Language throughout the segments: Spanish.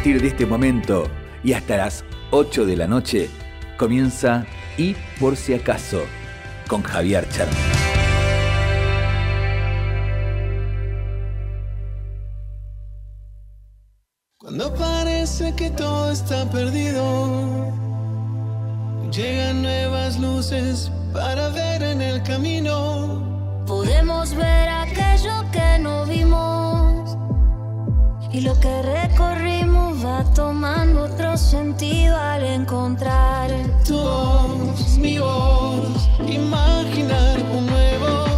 partir de este momento y hasta las 8 de la noche comienza Y por si acaso con Javier Charme. Cuando parece que todo está perdido, llegan nuevas luces para ver en el camino. Podemos ver aquello que no vimos y lo que recorrimos va tomando otro sentido al encontrar tu voz, mi voz, imaginar un nuevo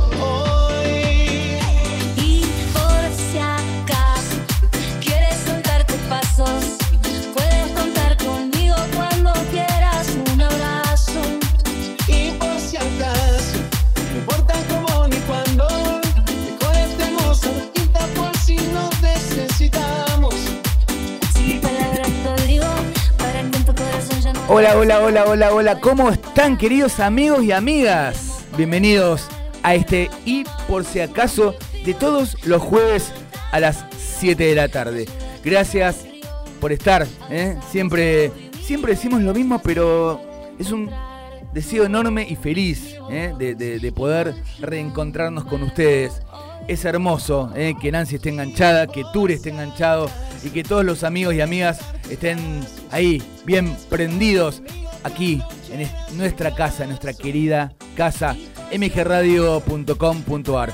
Hola, hola, hola, hola, hola. ¿Cómo están queridos amigos y amigas? Bienvenidos a este y por si acaso de todos los jueves a las 7 de la tarde. Gracias por estar. ¿eh? Siempre, siempre decimos lo mismo, pero es un deseo enorme y feliz ¿eh? de, de- de poder reencontrarnos con ustedes. Es hermoso ¿eh? que Nancy esté enganchada, que Ture esté enganchado y que todos los amigos y amigas estén ahí, bien prendidos, aquí, en es- nuestra casa, nuestra querida casa, mgradio.com.ar.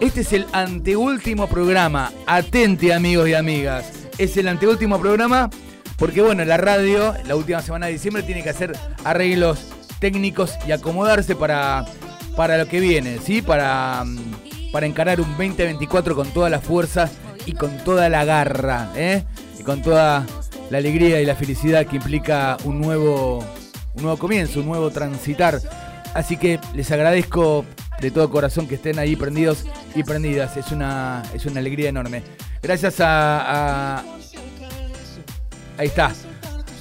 Este es el anteúltimo programa. Atente, amigos y amigas. Es el anteúltimo programa porque, bueno, la radio, la última semana de diciembre, tiene que hacer arreglos técnicos y acomodarse para, para lo que viene, ¿sí? Para, mm, para encarar un 2024 con toda la fuerza y con toda la garra, ¿eh? Y con toda la alegría y la felicidad que implica un nuevo, un nuevo comienzo, un nuevo transitar. Así que les agradezco de todo corazón que estén ahí prendidos y prendidas. Es una, es una alegría enorme. Gracias a, ahí está.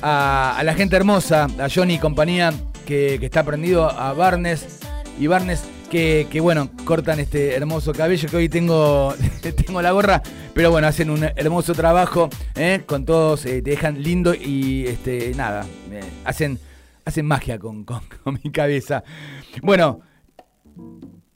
A, a la gente hermosa, a Johnny y compañía que, que está prendido, a Barnes y Barnes que, bueno, cortan este hermoso cabello que hoy tengo, tengo la gorra, pero bueno, hacen un hermoso trabajo, ¿eh? con todos, eh, te dejan lindo y este, nada, eh, hacen, hacen magia con- con mi cabeza. Bueno,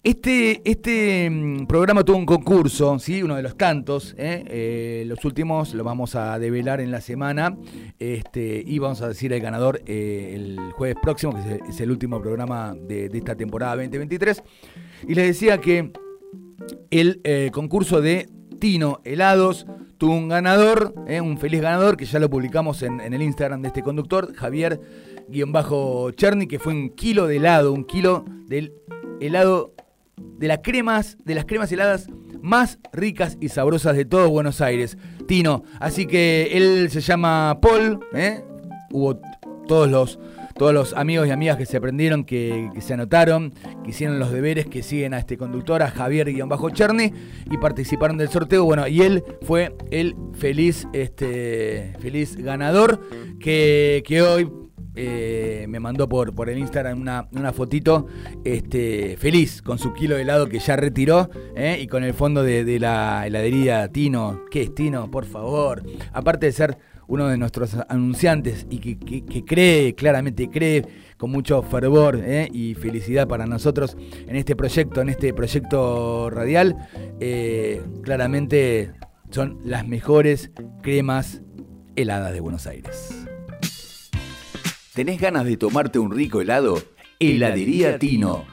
este, este mm, programa tuvo un concurso, ¿sí? uno de los tantos. ¿eh? Eh, los últimos los vamos a develar en la semana este, y vamos a decir el ganador eh, el jueves próximo, que es el, último programa de, esta temporada 2023. Y les decía que el concurso de Tino Helados tuvo un ganador, un feliz ganador, que ya lo publicamos en, en el Instagram de este conductor, Javier-Cherny, que fue un kilo de helado, un kilo del helado de las cremas, de las cremas heladas más ricas y sabrosas de todo Buenos Aires. Tino, así que él se llama Paul, ¿eh? Hubo todos los todos los amigos y amigas que se aprendieron, que, se anotaron, que hicieron los deberes, que siguen a este conductor, a Javier-Cherny, y participaron del sorteo. Bueno, y él fue el feliz, este, feliz ganador que, que hoy eh, me mandó por, por el Instagram una, una fotito este, feliz con su kilo de helado que ya retiró ¿eh? y con el fondo de, la heladería Tino. ¿Qué es Tino? Por favor. Aparte de ser uno de nuestros anunciantes y que, que- cree, claramente cree con mucho fervor ¿eh? y felicidad para nosotros en este proyecto, en este proyecto radial, claramente son las mejores cremas heladas de Buenos Aires. ¿Tenés ganas de tomarte un rico helado? Heladería Tino.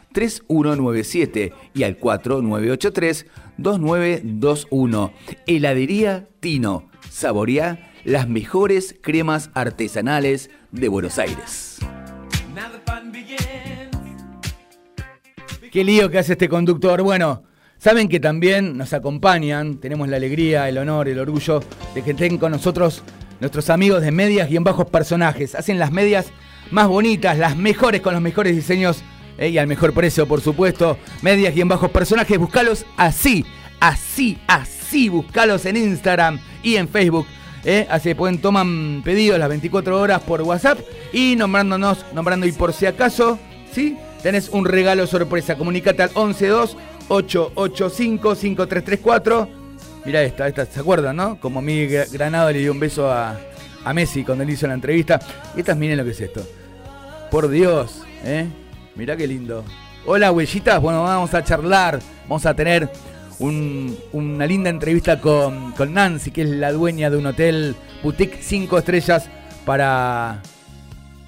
4981-3197 y al 4983-2921. Heladería Tino. Saboreá las mejores cremas artesanales de Buenos Aires. Qué lío que hace este conductor. Bueno, saben que también nos acompañan, tenemos la alegría, el honor, el orgullo de que estén con nosotros nuestros amigos de medias y en bajos personajes. Hacen las medias más bonitas, las mejores con los mejores diseños eh, y al mejor precio, por supuesto. Medias y en bajos personajes, buscalos así, así, así. Buscalos en Instagram y en Facebook. Eh. Así pueden toman pedidos las 24 horas por WhatsApp y nombrándonos, nombrando y por si acaso, ¿sí? Tenés un regalo sorpresa. Comunicate al 112 885 5334. Mira esta, esta, ¿se acuerdan, no? Como mi Granado le dio un beso a, a Messi cuando le hizo la entrevista. Y estas miren lo que es esto. Por Dios, ¿eh? Mirá qué lindo. Hola, huellitas. Bueno, vamos a charlar. Vamos a tener una linda entrevista con, con, Nancy, que es la dueña de un hotel boutique 5 estrellas para.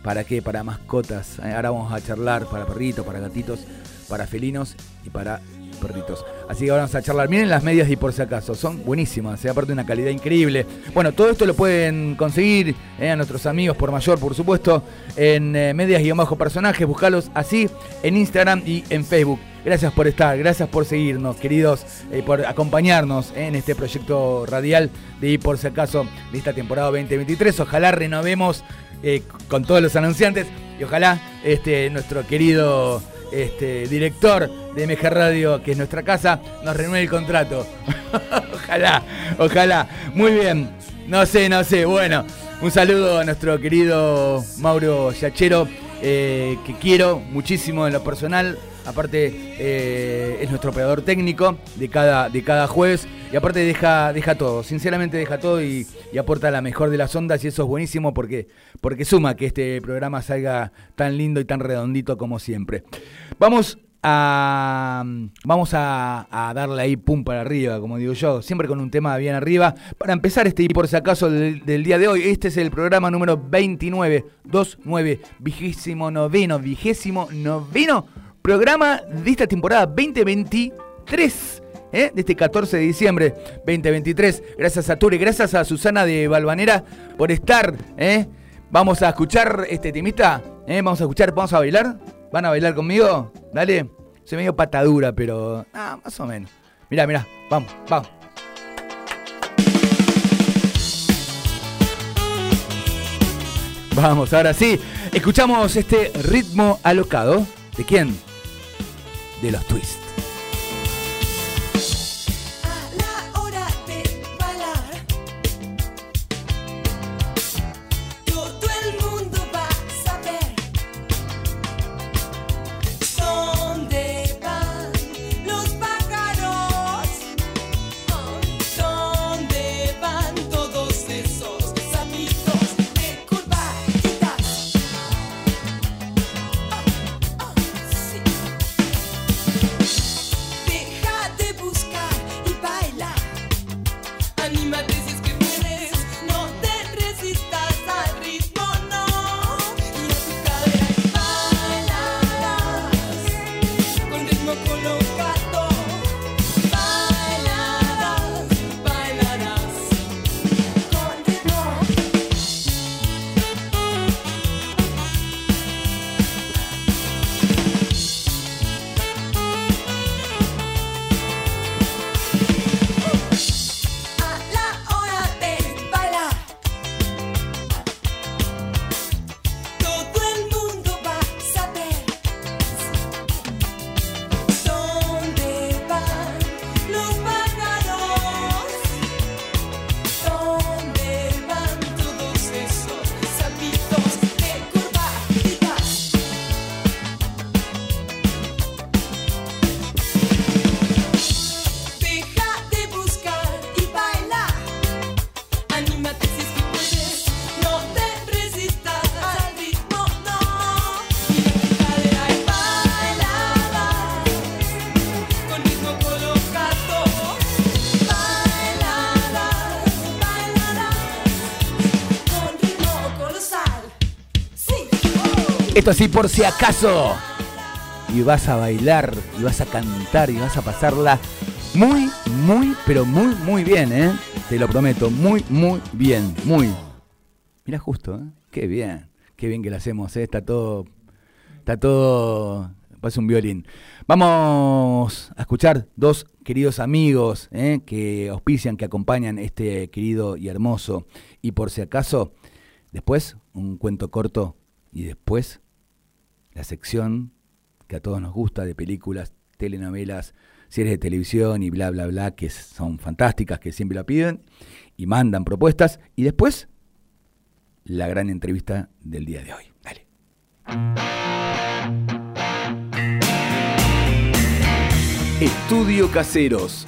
¿Para qué? Para mascotas. Eh, ahora vamos a charlar para perritos, para gatitos, para felinos y para perritos. Así que ahora vamos a charlar. Miren las medias y por si acaso, son buenísimas, ¿eh? aparte una calidad increíble. Bueno, todo esto lo pueden conseguir ¿eh? a nuestros amigos por mayor, por supuesto, en eh, medias y bajo personajes. Buscalos así en Instagram y en Facebook. Gracias por estar, gracias por seguirnos, queridos, por acompañarnos en este proyecto radial de y por si acaso de esta temporada 2023. Ojalá renovemos con todos los anunciantes y ojalá este, nuestro querido este, director de MG Radio, que es nuestra casa, nos renueve el contrato. ojalá, ojalá. Muy bien. No sé, no sé. Bueno, un saludo a nuestro querido Mauro Yachero, eh, que quiero muchísimo en lo personal. Aparte, eh, es nuestro operador técnico de cada, de cada jueves. Y aparte deja, deja todo, sinceramente deja todo y, aporta la mejor de las ondas y eso es buenísimo porque, porque suma que este programa salga tan lindo y tan redondito como siempre. Vamos a, vamos a, darle ahí pum para arriba, como digo yo, siempre con un tema bien arriba. Para empezar este y por si acaso del, día de hoy, este es el programa número 29, 29, vigésimo noveno, vigésimo noveno programa de esta temporada 2023. ¿eh? de este 14 de diciembre 2023. Gracias a Ture, gracias a Susana de Balvanera por estar. ¿eh? Vamos a escuchar este timita. ¿eh? Vamos a escuchar, vamos a bailar. ¿Van a bailar conmigo? Dale. Se me dio patadura, pero. Ah, más o menos. Mira, mira. Vamos, vamos. Vamos, ahora sí. Escuchamos este ritmo alocado. ¿De quién? De los twists. Esto así por si acaso. Y vas a bailar, y vas a cantar, y vas a pasarla muy, muy, pero muy, muy bien, ¿eh? Te lo prometo, muy, muy bien, muy. Mira justo, ¿eh? Qué bien, qué bien que lo hacemos, ¿eh? Está todo, está todo parece un violín. Vamos a escuchar dos queridos amigos eh, que auspician, que acompañan este querido y hermoso. Y por si acaso, después un cuento corto y después la sección que a todos nos gusta de películas, telenovelas, series de televisión y bla, bla, bla, que son fantásticas, que siempre la piden y mandan propuestas. Y después, la gran entrevista del día de hoy. Dale. Estudio Caseros.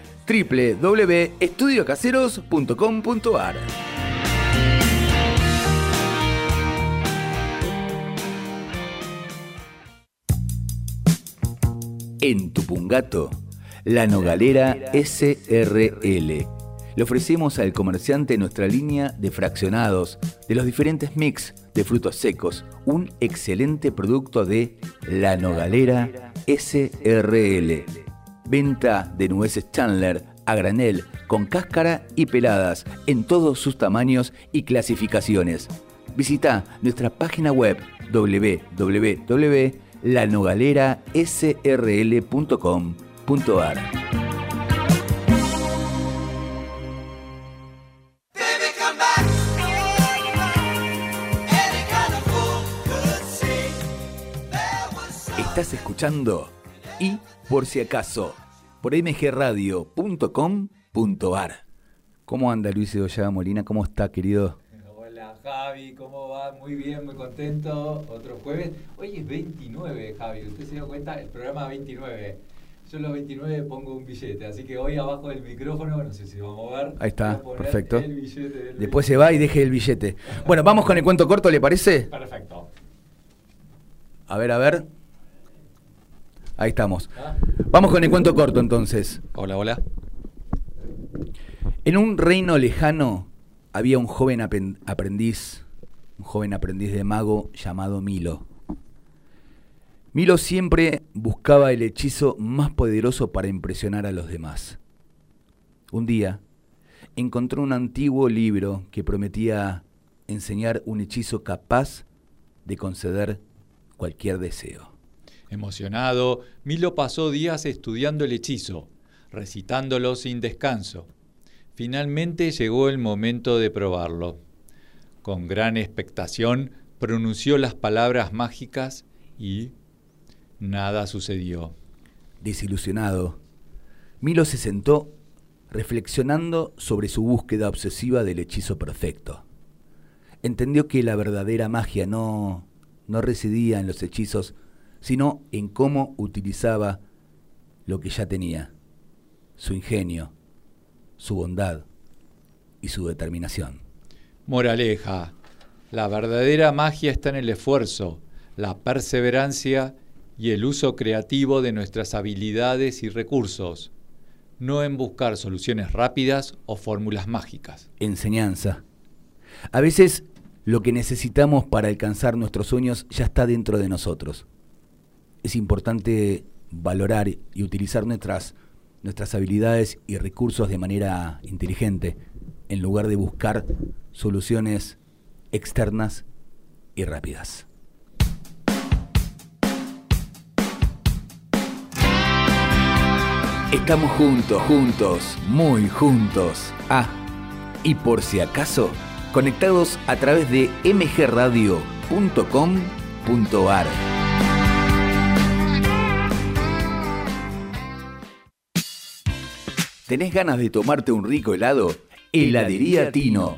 www.estudiocaseros.com.ar. En Tupungato, la Nogalera SRL. Le ofrecemos al comerciante nuestra línea de fraccionados de los diferentes mix de frutos secos, un excelente producto de La Nogalera SRL. Venta de nueces Chandler a granel, con cáscara y peladas, en todos sus tamaños y clasificaciones. Visita nuestra página web www.lanogalerasrl.com.ar. Estás escuchando y por si acaso por mgradio.com.ar. ¿Cómo anda Luis Edoya Molina? ¿Cómo está, querido? Hola Javi, ¿cómo va? Muy bien, muy contento. Otro jueves. Hoy es 29, Javi. Usted se dio cuenta, el programa 29. Yo los 29 pongo un billete, así que hoy abajo del micrófono, no sé si va a mover. Ahí está, perfecto. el billete del Después se va y deje el billete. Bueno, vamos con el cuento corto, ¿le parece? Perfecto. A ver, a ver. Ahí estamos. Vamos con el cuento corto entonces. Hola, hola. En un reino lejano había un joven aprendiz, un joven aprendiz de mago llamado Milo. Milo siempre buscaba el hechizo más poderoso para impresionar a los demás. Un día encontró un antiguo libro que prometía enseñar un hechizo capaz de conceder cualquier deseo. Emocionado, Milo pasó días estudiando el hechizo, recitándolo sin descanso. Finalmente llegó el momento de probarlo. Con gran expectación pronunció las palabras mágicas y nada sucedió. Desilusionado, Milo se sentó reflexionando sobre su búsqueda obsesiva del hechizo perfecto. Entendió que la verdadera magia no, no residía en los hechizos, sino en cómo utilizaba lo que ya tenía, su ingenio, su bondad y su determinación. Moraleja, la verdadera magia está en el esfuerzo, la perseverancia y el uso creativo de nuestras habilidades y recursos, no en buscar soluciones rápidas o fórmulas mágicas. Enseñanza. A veces lo que necesitamos para alcanzar nuestros sueños ya está dentro de nosotros. Es importante valorar y utilizar nuestras, nuestras habilidades y recursos de manera inteligente, en lugar de buscar soluciones externas y rápidas. Estamos juntos, juntos, muy juntos. Ah, y por si acaso, conectados a través de mgradio.com.ar. ¿Tenés ganas de tomarte un rico helado? Heladería Tino.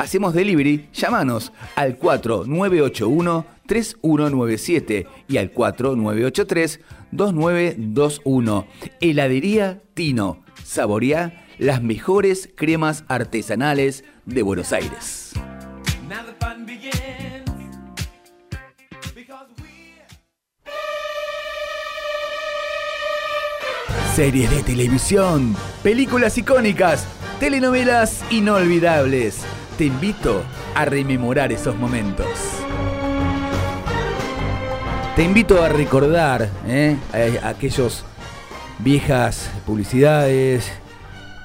Hacemos delivery, llámanos al 4981 3197 y al 4983 2921. Heladería Tino. Saboreá las mejores cremas artesanales de Buenos Aires. Series de televisión, películas icónicas, telenovelas inolvidables. Te invito a rememorar esos momentos. Te invito a recordar ¿eh? aquellos viejas publicidades,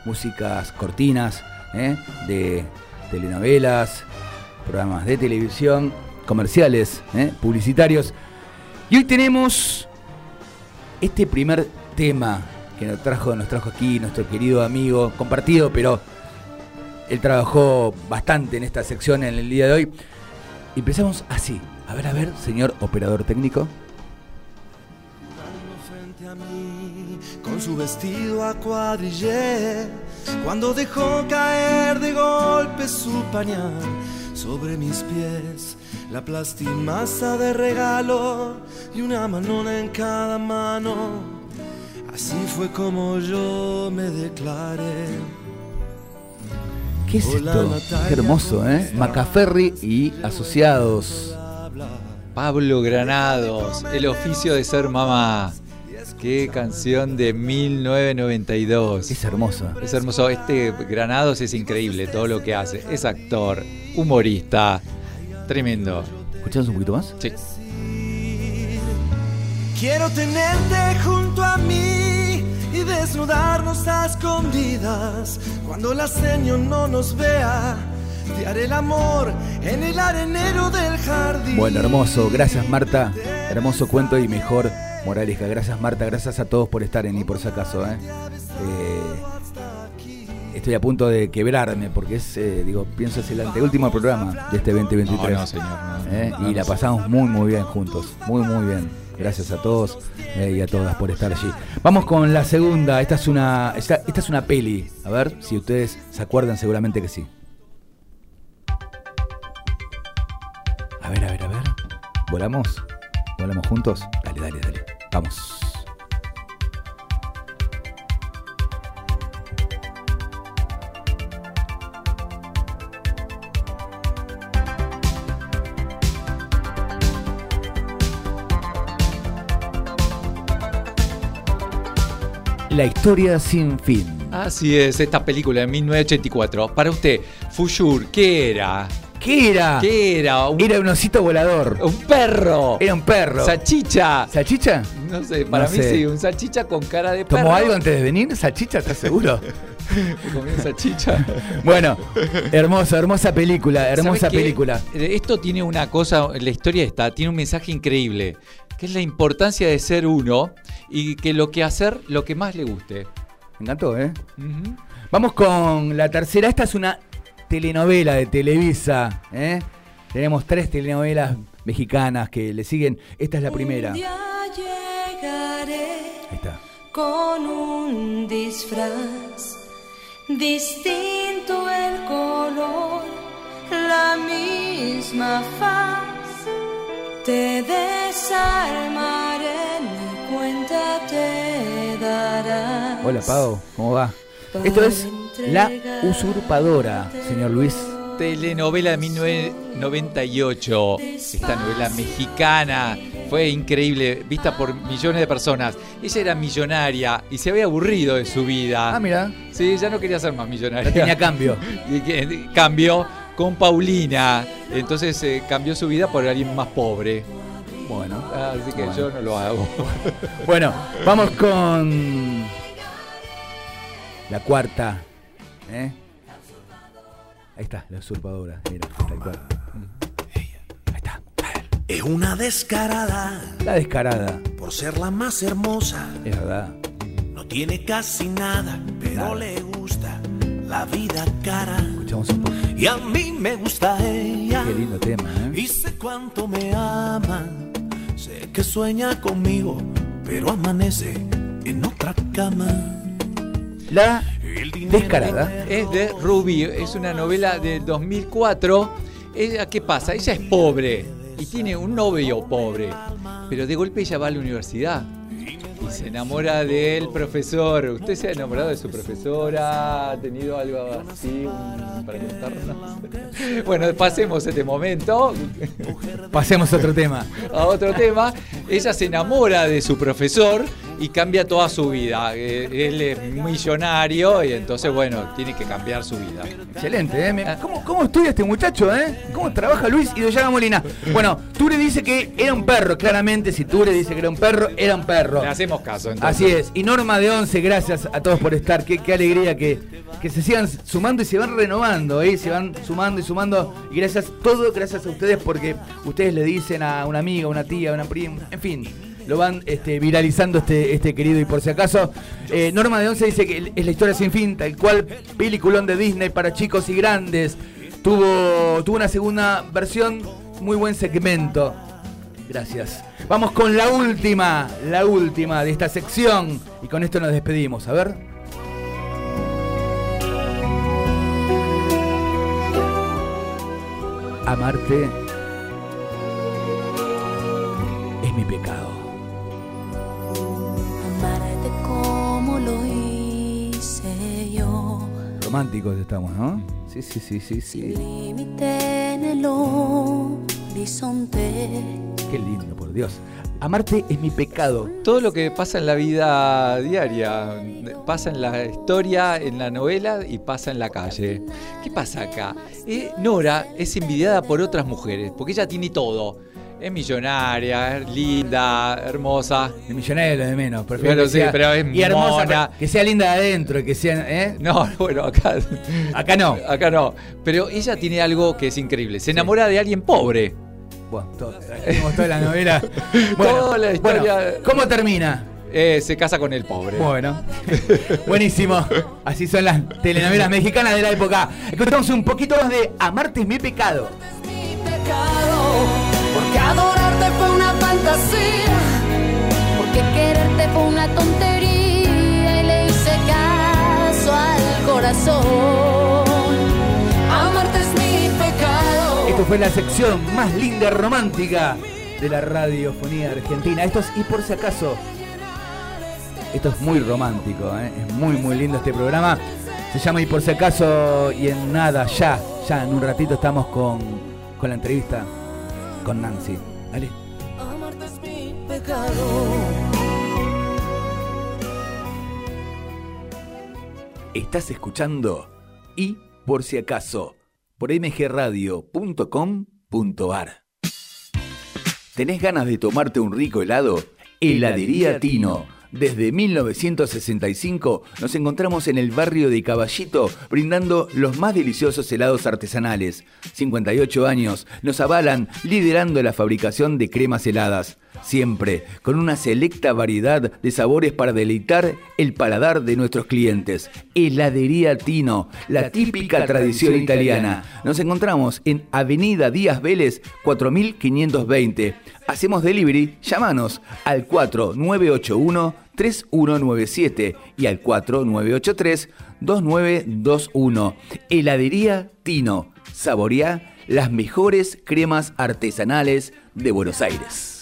músicas cortinas ¿eh? de telenovelas, programas de televisión, comerciales, ¿eh? publicitarios. Y hoy tenemos este primer tema que nos trajo, nos trajo aquí nuestro querido amigo, compartido, pero él trabajó bastante en esta sección en el día de hoy. Y empezamos así. A ver, a ver, señor operador técnico. frente a mí con su vestido a cuadrillé cuando dejó caer de golpe su pañal sobre mis pies la plastimasa de regalo y una manona en cada mano así fue como yo me declaré ¿Qué es esto? Qué hermoso, ¿cómo ¿eh? Macaferri y asociados. Pablo Granados, El oficio de ser mamá. Qué canción de 1992. Es hermoso. Es hermoso. Este Granados es increíble todo lo que hace. Es actor, humorista. Tremendo. ¿Escuchamos un poquito más? Sí. Quiero tenerte junto a mí y desnudarnos a escondidas. Cuando la seño no nos vea, te haré el amor en el arenero del jardín. Bueno, hermoso. Gracias, Marta. Hermoso cuento y mejor moraleja. Gracias, Marta. Gracias a todos por estar en y por si acaso, ¿eh? Eh, Estoy a punto de quebrarme porque es, eh, digo, pienso es el anteúltimo programa de este 2023. No, no, señor, no, no, ¿eh? no, y la pasamos muy, muy bien juntos. Muy, muy bien. Gracias a todos eh, y a todas por estar allí. Vamos con la segunda. Esta es una, esta, esta es una peli. A ver si ustedes se acuerdan, seguramente que sí. A ver, a ver, a ver. ¿Volamos? ¿Volamos juntos? Dale, dale, dale. Vamos. La historia sin fin. Así es, esta película de 1984. Para usted, Fuyur, ¿qué era? ¿Qué era? ¿Qué era? Un, Era un osito volador. un perro. Era un perro. Salchicha. ¿Salchicha? No sé, para No mí sé. sí, un salchicha con cara de perro. ¿Tomó algo antes de venir? ¿Salchicha? ¿Estás seguro? Comí salchicha. bueno, hermosa, hermosa película, hermosa película. Esto tiene una cosa, la historia esta, tiene un mensaje increíble, que es la importancia de ser uno y que lo que hacer, lo que más le guste. Me encantó, ¿eh? Vamos con la tercera. Esta es una telenovela de Televisa, ¿eh? Tenemos tres telenovelas mexicanas que le siguen. Esta es la primera. Un día llegaré está. con un disfraz distinto el color, la misma faz. Te desarmaré, ni cuenta te darás. Hola, Pau, ¿cómo va? Esto es La Usurpadora, señor Luis. Telenovela de 1998. Esta novela mexicana fue increíble, vista por millones de personas. Ella era millonaria y se había aburrido de su vida. Ah, mira, Sí, ya no quería ser más millonaria. ya tenía cambio. Y que cambió con Paulina. Entonces eh, cambió su vida por alguien más pobre. Bueno, Así que yo no lo hago. bueno, vamos con la cuarta. ¿eh? Ahí está, la usurpadora. Mira, tal cual. Ahí está. Es una descarada La descarada, por ser la más hermosa. es verdad. No tiene casi nada, pero Nada. le gusta la vida cara. Escuchamos un poco. Y a mí me gusta ella. Qué lindo tema, ¿eh? Y sé cuánto me ama, sé que sueña conmigo, pero amanece en otra cama. La descarada. Es de Ruby, es una novela del 2004. Ella, ¿qué pasa? Ella es pobre y tiene un novio pobre, pero de golpe ella va a la universidad y se enamora del profesor. ¿Usted se ha enamorado de su profesora? ¿Ha tenido algo así para contarnos? Bueno, pasemos este momento Pasemos a otro tema. a otro tema. Ella se enamora de su profesor y cambia toda su vida. Eh, Él es millonario y entonces, bueno, tiene que cambiar su vida. Excelente, ¿eh? ¿Cómo, ¿Cómo estudia este muchacho, eh? ¿Cómo trabaja Luis Idoyaga Molina? Bueno, Ture dice que era un perro, claramente. Si Ture dice que era un perro, era un perro. Le hacemos caso, entonces. Así es. Y Norma de Once, gracias a todos por estar. Qué, qué alegría que, que se sigan sumando y se van renovando, ¿eh? Se van sumando y sumando. Y gracias, todo gracias a ustedes porque ustedes le dicen a una amiga, una tía, una prima, en fin. Lo van este, viralizando este, este querido y por si acaso. eh, Norma de Once dice que es la historia sin fin, tal cual peliculón de Disney para chicos y grandes. Tuvo, tuvo una segunda versión, muy buen segmento. Gracias. Vamos con la última, la última de esta sección. Y con esto nos despedimos. A ver. Amarte es mi pecado. Románticos estamos, ¿no? Sí, sí, sí, sí, sí. Límite en el horizonte. Qué lindo, por Dios. Amarte es mi pecado. Todo lo que pasa en la vida diaria, pasa en la historia, en la novela y pasa en la calle. ¿Qué pasa acá? Eh, Nora es envidiada por otras mujeres, porque ella tiene todo. Es millonaria, es linda, hermosa. El millonario es lo de menos. Prefiero Bueno, que sí, sea- pero es y hermosa, mona. que sea linda de adentro, que sea, ¿eh? No, bueno, acá, Acá no. acá no. Pero ella tiene algo que es increíble. Se enamora de alguien pobre. Bueno, todo, tenemos toda la novela. Bueno, Toda la historia- bueno, ¿Cómo termina? Eh, se casa con el pobre. Bueno, buenísimo. Así son las telenovelas mexicanas de la época. Escuchamos un poquito más de Amarte es mi pecado. Adorarte fue una fantasía, porque quererte fue una tontería y le hice caso al corazón. Amarte es mi pecado. Esto fue la sección más linda romántica de la radiofonía argentina. Esto es, y por si acaso, esto es muy romántico, ¿eh? es muy, muy lindo este programa. Se llama Y por si acaso, y en nada, ya, ya, en un ratito estamos con, con la entrevista con Nancy. Dale. Amarte es mi pecado. Estás escuchando Y por si acaso por mgradio.com.ar. ¿Tenés ganas de tomarte un rico helado? Heladería Tino. Desde 1965 nos encontramos en el barrio de Caballito brindando los más deliciosos helados artesanales. 58 años nos avalan liderando la fabricación de cremas heladas. Siempre con una selecta variedad de sabores para deleitar el paladar de nuestros clientes. Heladería Tino, la típica tradición italiana. Nos encontramos en Avenida Díaz Vélez 4520. Hacemos delivery, llámanos al 4981-3197 y al 4983-2921. Heladería Tino. Saboreá las mejores cremas artesanales de Buenos Aires.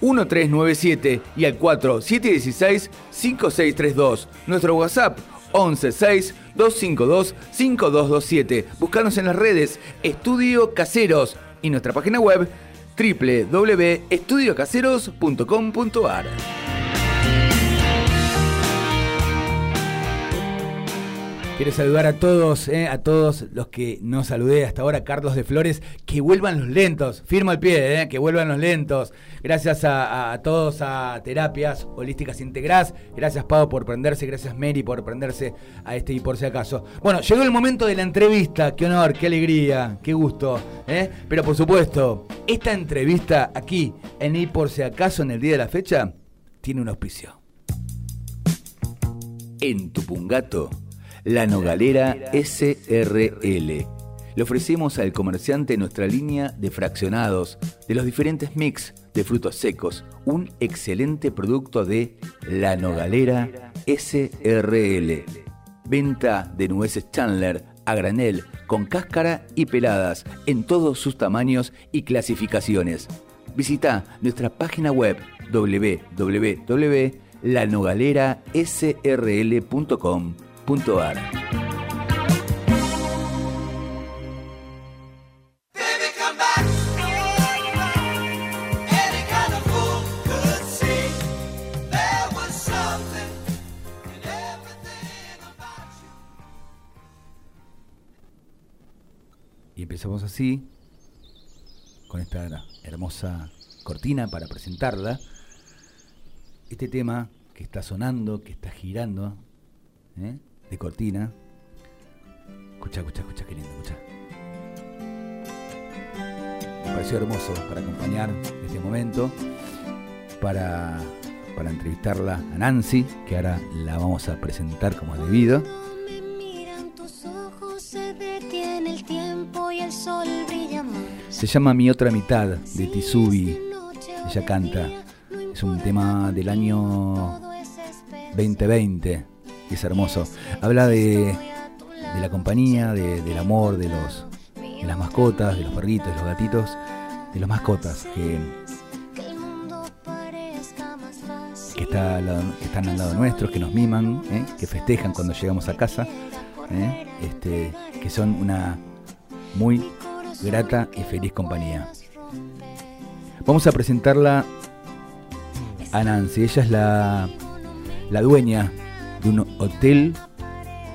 4734-1397 y al 4716-5632. Nuestro WhatsApp 116-252-5227. Buscanos en las redes Estudio Caseros y nuestra página web www.estudiocaseros.com.ar. Quiero saludar a todos, eh, a todos los que no saludé hasta ahora, Carlos de Flores, que vuelvan los lentos, firma el pie, eh, que vuelvan los lentos. Gracias a, a todos a Terapias Holísticas Integrás, gracias Pau por prenderse, gracias Mary por prenderse a este y por si acaso. Bueno, llegó el momento de la entrevista, qué honor, qué alegría, qué gusto, eh. pero por supuesto, esta entrevista aquí en y por si acaso en el día de la fecha tiene un auspicio. En Tupungato la Nogalera SRL. Le ofrecemos al comerciante nuestra línea de fraccionados de los diferentes mix de frutos secos, un excelente producto de La Nogalera SRL. Venta de nueces Chandler a granel con cáscara y peladas en todos sus tamaños y clasificaciones. Visita nuestra página web www.lanogalerasrl.com Y empezamos así, con esta hermosa cortina para presentarla. Este tema que está sonando, que está girando, ¿eh? De cortina. Escucha, escucha, escucha, qué lindo, escucha. Me pareció hermoso para acompañar este momento, para, para entrevistarla a Nancy, que ahora la vamos a presentar como es debido. Se llama Mi otra mitad de Tisubi. Ella canta. Es un tema del año 2020 es hermoso. Habla de, de la compañía, de- del amor, de los de las mascotas, de los perritos, de los gatitos, de las mascotas que, Que al lado- que están al lado nuestros, que nos miman, ¿eh? que festejan cuando llegamos a casa, ¿eh? este, que son una muy grata y feliz compañía. Vamos a presentarla a Nancy. Ella es la, la dueña un hotel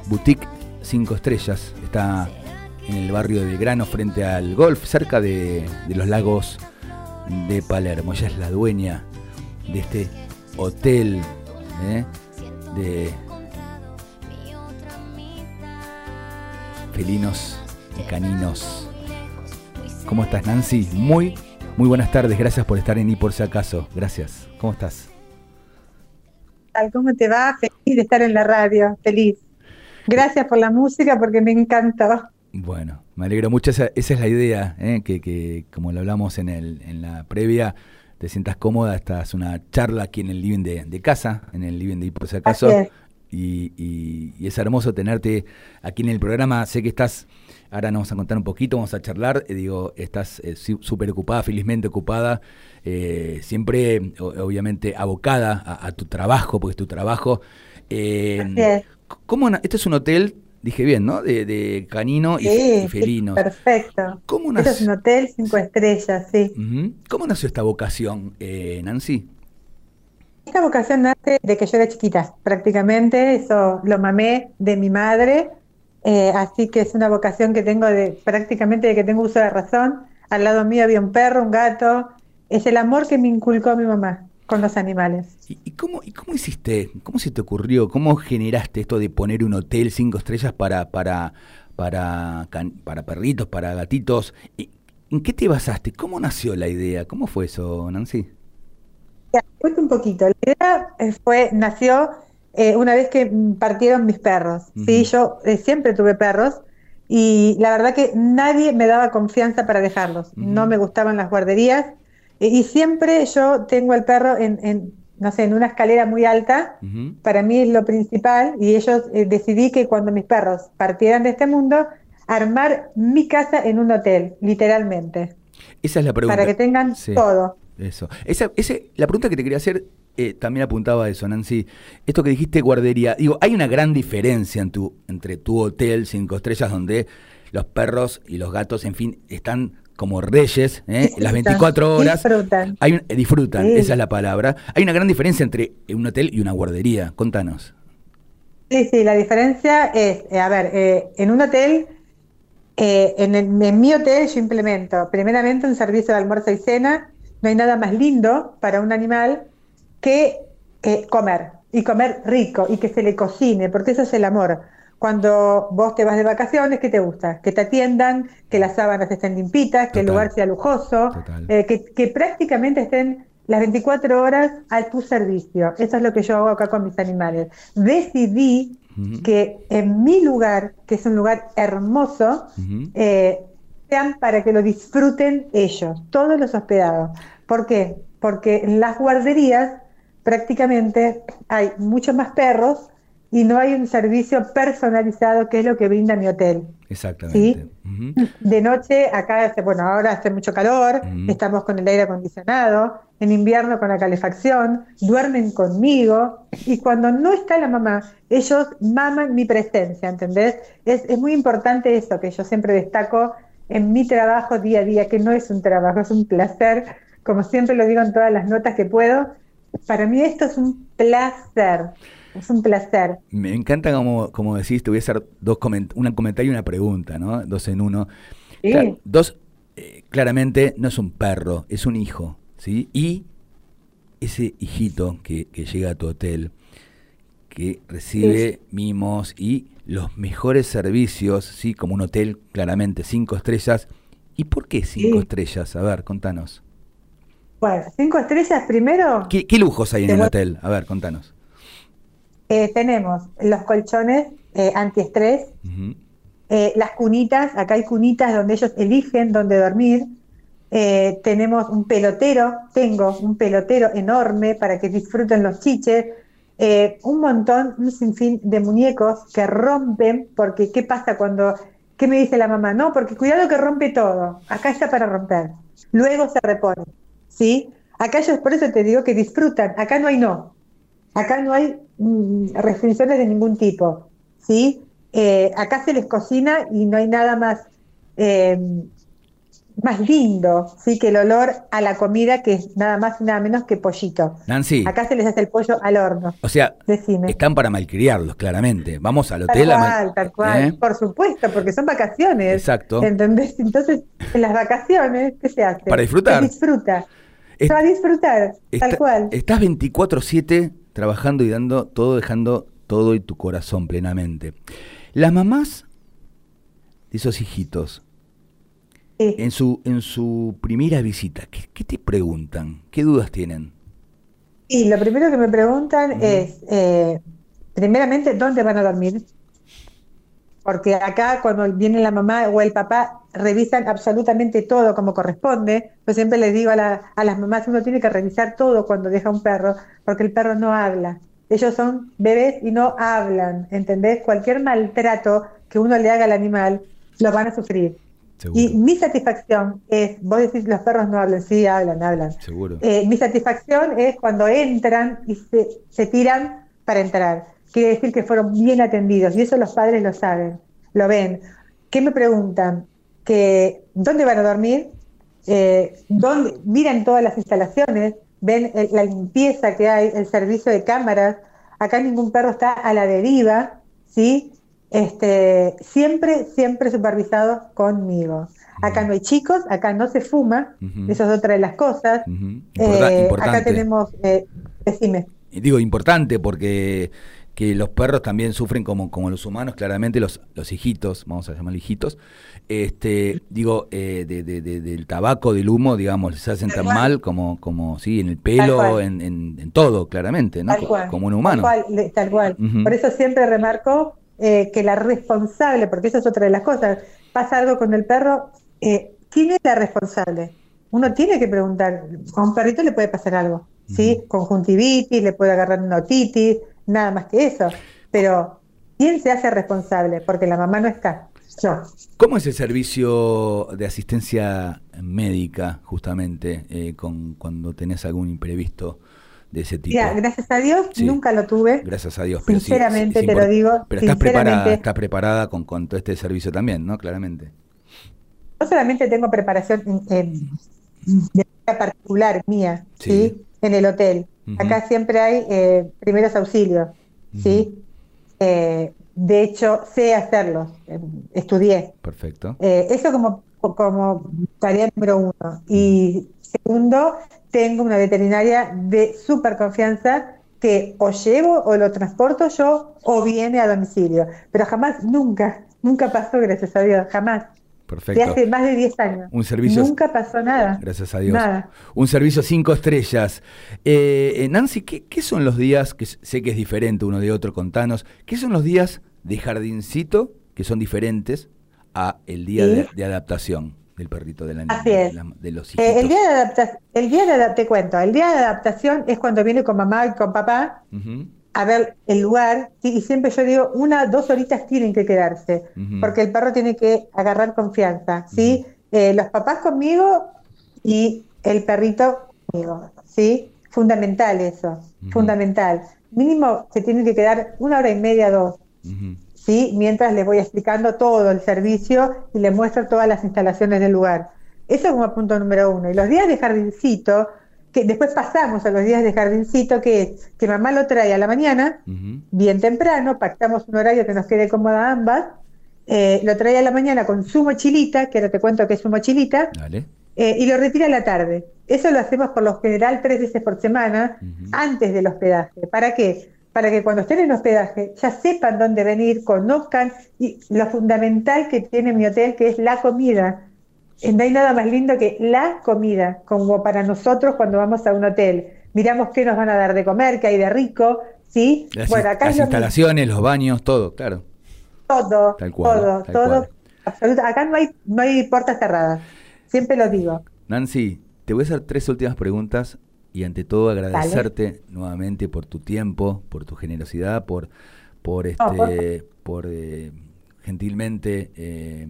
boutique 5 estrellas. Está en el barrio de Belgrano frente al golf, cerca de, de los lagos de Palermo. Ella es la dueña de este hotel ¿eh? de felinos y caninos. ¿Cómo estás, Nancy? Muy, muy buenas tardes. Gracias por estar en Y por si acaso. Gracias. ¿Cómo estás? Tal? ¿Cómo te va? Feliz de estar en la radio, feliz. Gracias por la música porque me encantó. Bueno, me alegro mucho. Esa, esa es la idea, ¿eh? que, que como lo hablamos en, el, en la previa, te sientas cómoda. Esta es una charla aquí en el living de, de casa, en el living de por si acaso. Y, y- y es hermoso tenerte aquí en el programa. Sé que estás, ahora nos vamos a contar un poquito, vamos a charlar. eh, digo, estás eh, súper ocupada, felizmente ocupada, eh, siempre, obviamente, abocada a, a tu trabajo, porque es tu trabajo. Eh. ¿Cómo este es un hotel, dije bien, ¿no? De, de canino y, y sí, perfecto. ¿Cómo Este es un nació, hotel cinco estrellas, sí. ¿Cómo nació esta vocación, eh, Nancy? Esta vocación nace de que yo era chiquita, prácticamente, eso lo mamé de mi madre, eh, así que es una vocación que tengo de prácticamente de que tengo uso de razón. Al lado mío había un perro, un gato, es el amor que me inculcó mi mamá con los animales. ¿Y, cómo, ¿Y cómo hiciste? ¿Cómo se te ocurrió? ¿Cómo generaste esto de poner un hotel cinco estrellas para, para, para, para perritos, para gatitos? ¿Y ¿En qué te basaste? ¿Cómo nació la idea? ¿Cómo fue eso, Nancy? Ya, cuento un poquito. La idea eh, fue, nació eh, una vez que partieron mis perros. Sí, yo eh, siempre tuve perros y la verdad que nadie me daba confianza para dejarlos. No me gustaban las guarderías y siempre yo tengo el perro en, en, no sé, en una escalera muy alta. Para mí es lo principal y ellos eh, decidí que cuando mis perros partieran de este mundo, armar mi casa en un hotel, literalmente, Esa es la pregunta. para que tengan Sí. todo. Eso. Esa, ese, la pregunta que te quería hacer eh, también apuntaba a eso, Nancy. Esto que dijiste, guardería. Digo, hay una gran diferencia en tu, entre tu hotel cinco estrellas, donde los perros y los gatos, en fin, están como reyes, ¿eh? las Disfrutan, 24 horas. disfrutan. Hay eh, disfrutan, Sí. esa es la palabra. Hay una gran diferencia entre un hotel y una guardería. Contanos. Sí, sí, la diferencia es, eh, a ver, eh, en un hotel, eh, en, el- en mi hotel yo implemento primeramente un servicio de almuerzo y cena. No hay nada más lindo para un animal que eh, comer y comer rico y que se le cocine, porque eso es el amor. Cuando vos te vas de vacaciones, ¿qué te gusta? Que te atiendan, que las sábanas estén limpitas, que el lugar sea lujoso, eh, que, que prácticamente estén las 24 horas a tu servicio. Eso es lo que yo hago acá con mis animales. Decidí que en mi lugar, que es un lugar hermoso, eh, sean para que lo disfruten ellos, todos los hospedados. ¿Por qué? Porque en las guarderías prácticamente hay muchos más perros y no hay un servicio personalizado que es lo que brinda mi hotel. Exactamente. De noche, acá, hace- bueno, ahora hace mucho calor, estamos con el aire acondicionado, en invierno con la calefacción, duermen conmigo y cuando no está la mamá, ellos maman mi presencia, ¿entendés? Es, es muy importante eso que yo siempre destaco en mi trabajo día a día, que no es un trabajo, es un placer, como siempre lo digo en todas las notas que puedo, para mí esto es un placer, es un placer. Me encanta como, como decís, te voy a hacer dos coment un comentario y una pregunta, ¿no? Dos en uno. Sí. Dos, eh, claramente no es un perro, es un hijo, ¿sí? Y ese hijito que, que llega a tu hotel, que recibe mimos y los mejores servicios, ¿sí? Como un hotel, claramente, cinco estrellas. ¿Y por qué cinco Sí. estrellas? A ver, contanos. Bueno, cinco estrellas primero. ¿Qué, qué lujos hay en el hotel? A ver, contanos. Eh, tenemos los colchones eh, antiestrés, eh, las cunitas, acá hay cunitas donde ellos eligen dónde dormir. Eh, tenemos un pelotero, tengo un pelotero enorme para que disfruten los chiches. Un montón, un sinfín de muñecos que rompen, porque ¿qué pasa cuando, qué me dice la mamá? No, porque cuidado que rompe todo, acá está para romper, luego se repone, ¿sí? Acá ellos, por eso te digo que disfrutan, acá no hay no, acá no hay mm, restricciones de ningún tipo, ¿sí? Eh, acá se les cocina y no hay nada más, eh, más lindo, ¿sí? Que el olor a la comida que es nada más y nada menos que pollito. Nancy, Acá se les hace el pollo al horno. o sea, Decime. están para malcriarlos, claramente. Vamos al Tal hotel a mal- cual, tal cual. ¿Eh? Por supuesto, porque son vacaciones. Exacto. ¿Entendés? Entonces, en las vacaciones, ¿qué se hace? Para disfrutar. Se disfruta. Est- Se va a disfrutar, Está- tal cual. Estás 24/7 trabajando y dando todo, dejando todo y tu corazón plenamente. Las mamás de esos hijitos, Sí. en su, en su primera visita, ¿qué, qué te preguntan? ¿Qué dudas tienen? Y lo primero que me preguntan es, eh, primeramente, ¿dónde van a dormir? Porque acá cuando viene la mamá o el papá revisan absolutamente todo como corresponde. Yo siempre les digo a, la- a las mamás, uno tiene que revisar todo cuando deja un perro, porque el perro no habla. Ellos son bebés y no hablan, ¿entendés? Cualquier maltrato que uno le haga al animal, lo van a sufrir. Seguro. Y mi satisfacción es, vos decís, los perros no hablan, sí, hablan, hablan. Seguro. Eh, mi satisfacción es cuando entran y se, se tiran para entrar. Quiere decir que fueron bien atendidos y eso los padres lo saben, lo ven. ¿Qué me preguntan? Que, ¿Dónde van a dormir? Eh, ¿dónde? Miran todas las instalaciones, ven el- la limpieza que hay, el servicio de cámaras. Acá ningún perro está a la deriva, ¿sí? Este, siempre, siempre supervisado conmigo. Acá no hay chicos, acá no se fuma, Ujú. eso es otra de las cosas. Importa- Eh, importante. acá tenemos, eh, decime, digo importante porque que los perros también sufren como, como los humanos, claramente los, los hijitos, vamos a llamar hijitos, este, digo, eh, de, de- de- del tabaco, del humo, digamos, les hacen tan mal como, como sí, en el pelo, en, en- en todo, claramente, ¿no? tal Co- cual. Como un humano. Tal cual, tal cual. Por eso siempre remarco eh, que la responsable, porque eso es otra de las cosas, pasa algo con el perro, eh, ¿quién es la responsable? Uno tiene que preguntar, a un perrito le puede pasar algo, ¿sí? Conjuntivitis, le puede agarrar una otitis, nada más que eso. Pero, ¿quién se hace responsable? Porque la mamá no está. Yo. ¿Cómo es el servicio de asistencia médica, justamente, eh, con, cuando tenés algún imprevisto de ese tipo? Gracias a Dios, Sí. nunca lo tuve. Gracias a Dios. pero sí, Sinceramente te lo digo, Pero estás preparada, estás preparada con, con todo este servicio también, ¿no? Claramente. no solamente tengo preparación en- de manera particular mía. ¿sí? En el hotel. Acá siempre hay eh, primeros auxilios, ¿sí? Eh, de hecho, sé hacerlos, eh, estudié. Perfecto. Eh, eso como, como tarea número uno. Y segundo, tengo una veterinaria de súper confianza que o llevo o lo transporto yo o viene a domicilio. Pero jamás, nunca, nunca pasó, gracias a Dios, jamás. De Perfecto. hace más de 10 años. Un servicio- Nunca pasó nada. Gracias a Dios. Nada. Un servicio cinco estrellas. Eh, eh, Nancy, ¿qué, qué son los días, que sé que es diferente uno de otro, contanos, qué son los días de jardincito que son diferentes a el día Sí. de, de adaptación del perrito, de, la, Así de, de los Eh, el día de adaptación, el día de adap- te cuento, el día de adaptación es cuando viene con mamá y con papá Ujú, a ver el lugar, y siempre yo digo, una, dos horitas tienen que quedarse, porque el perro tiene que agarrar confianza, ¿sí? Eh, los papás conmigo y el perrito conmigo, ¿sí? Fundamental eso, fundamental. Mínimo se tienen que quedar una hora y media, dos. ¿sí? Mientras le voy explicando todo el servicio y le muestro todas las instalaciones del lugar. Eso como punto número uno. Y los días de jardincito, que después pasamos a los días de jardincito, que es que mamá lo trae a la mañana, bien temprano, pactamos un horario que nos quede cómoda a ambas, eh, lo trae a la mañana con su mochilita, que ahora te cuento que es su mochilita, Dale. eh, y lo retira a la tarde. Eso lo hacemos por lo general tres veces por semana antes del hospedaje. ¿Para qué? Para que cuando estén en hospedaje ya sepan dónde venir, conozcan y lo fundamental que tiene mi hotel, que es la comida. No hay nada más lindo que la comida, como para nosotros cuando vamos a un hotel. Miramos qué nos van a dar de comer, qué hay de rico, ¿sí? Las, bueno, acá las mismo. instalaciones, los baños, todo, claro. Todo, Tal cual, todo, tal todo. Acá no hay, no hay puertas cerradas. Siempre lo digo. Nancy, te voy a hacer tres últimas preguntas y ante todo agradecerte nuevamente por tu tiempo, por tu generosidad, por, por- este, por eh, gentilmente eh,